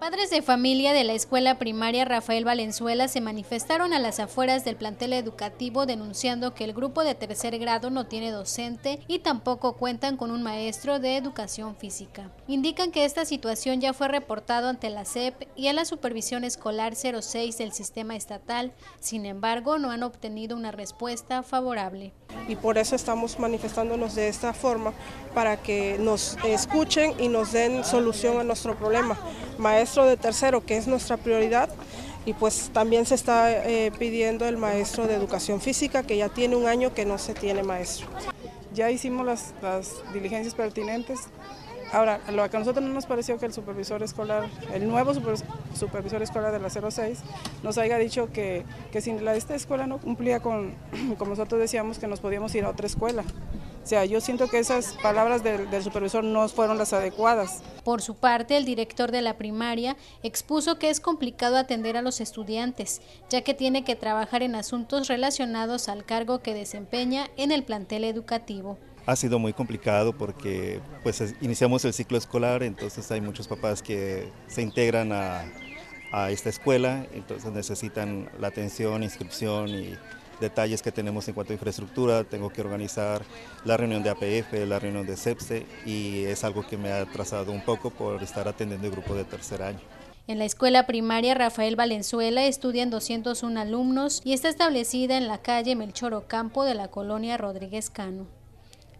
Padres de familia de la escuela primaria Rafael Valenzuela se manifestaron a las afueras del plantel educativo denunciando que el grupo de tercer grado no tiene docente y tampoco cuentan con un maestro de educación física. Indican que esta situación ya fue reportado ante la SEP y a la Supervisión Escolar 06 del sistema estatal, sin embargo no han obtenido una respuesta favorable. Y por eso estamos manifestándonos de esta forma, para que nos escuchen y nos den solución a nuestro problema maestro de tercero, que es nuestra prioridad, y pues también se está eh, pidiendo el maestro de educación física, que ya tiene un año que no se tiene maestro. Ya hicimos las, las diligencias pertinentes. Ahora, lo que a nosotros no nos pareció que el supervisor escolar, el nuevo supervisor escolar de la 06, nos haya dicho que, que si la, esta escuela no cumplía con, como nosotros decíamos, que nos podíamos ir a otra escuela. O sea, yo siento que esas palabras del, del, supervisor no fueron las adecuadas. Por su parte, el director de la primaria expuso que es complicado atender a los estudiantes, ya que tiene que trabajar en asuntos relacionados al cargo que desempeña en el plantel educativo. Ha sido muy complicado porque pues iniciamos el ciclo escolar, entonces hay muchos papás que se integran a, a esta escuela, entonces necesitan la atención, inscripción y detalles que tenemos en cuanto a infraestructura, tengo que organizar la reunión de APF, la reunión de CEPSE y es algo que me ha atrasado un poco por estar atendiendo el grupo de tercer año. En la escuela primaria Rafael Valenzuela estudian 201 alumnos y está establecida en la calle Melchor Ocampo de la colonia Rodríguez Cano.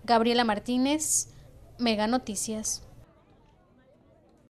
Gabriela Martínez, Mega Noticias.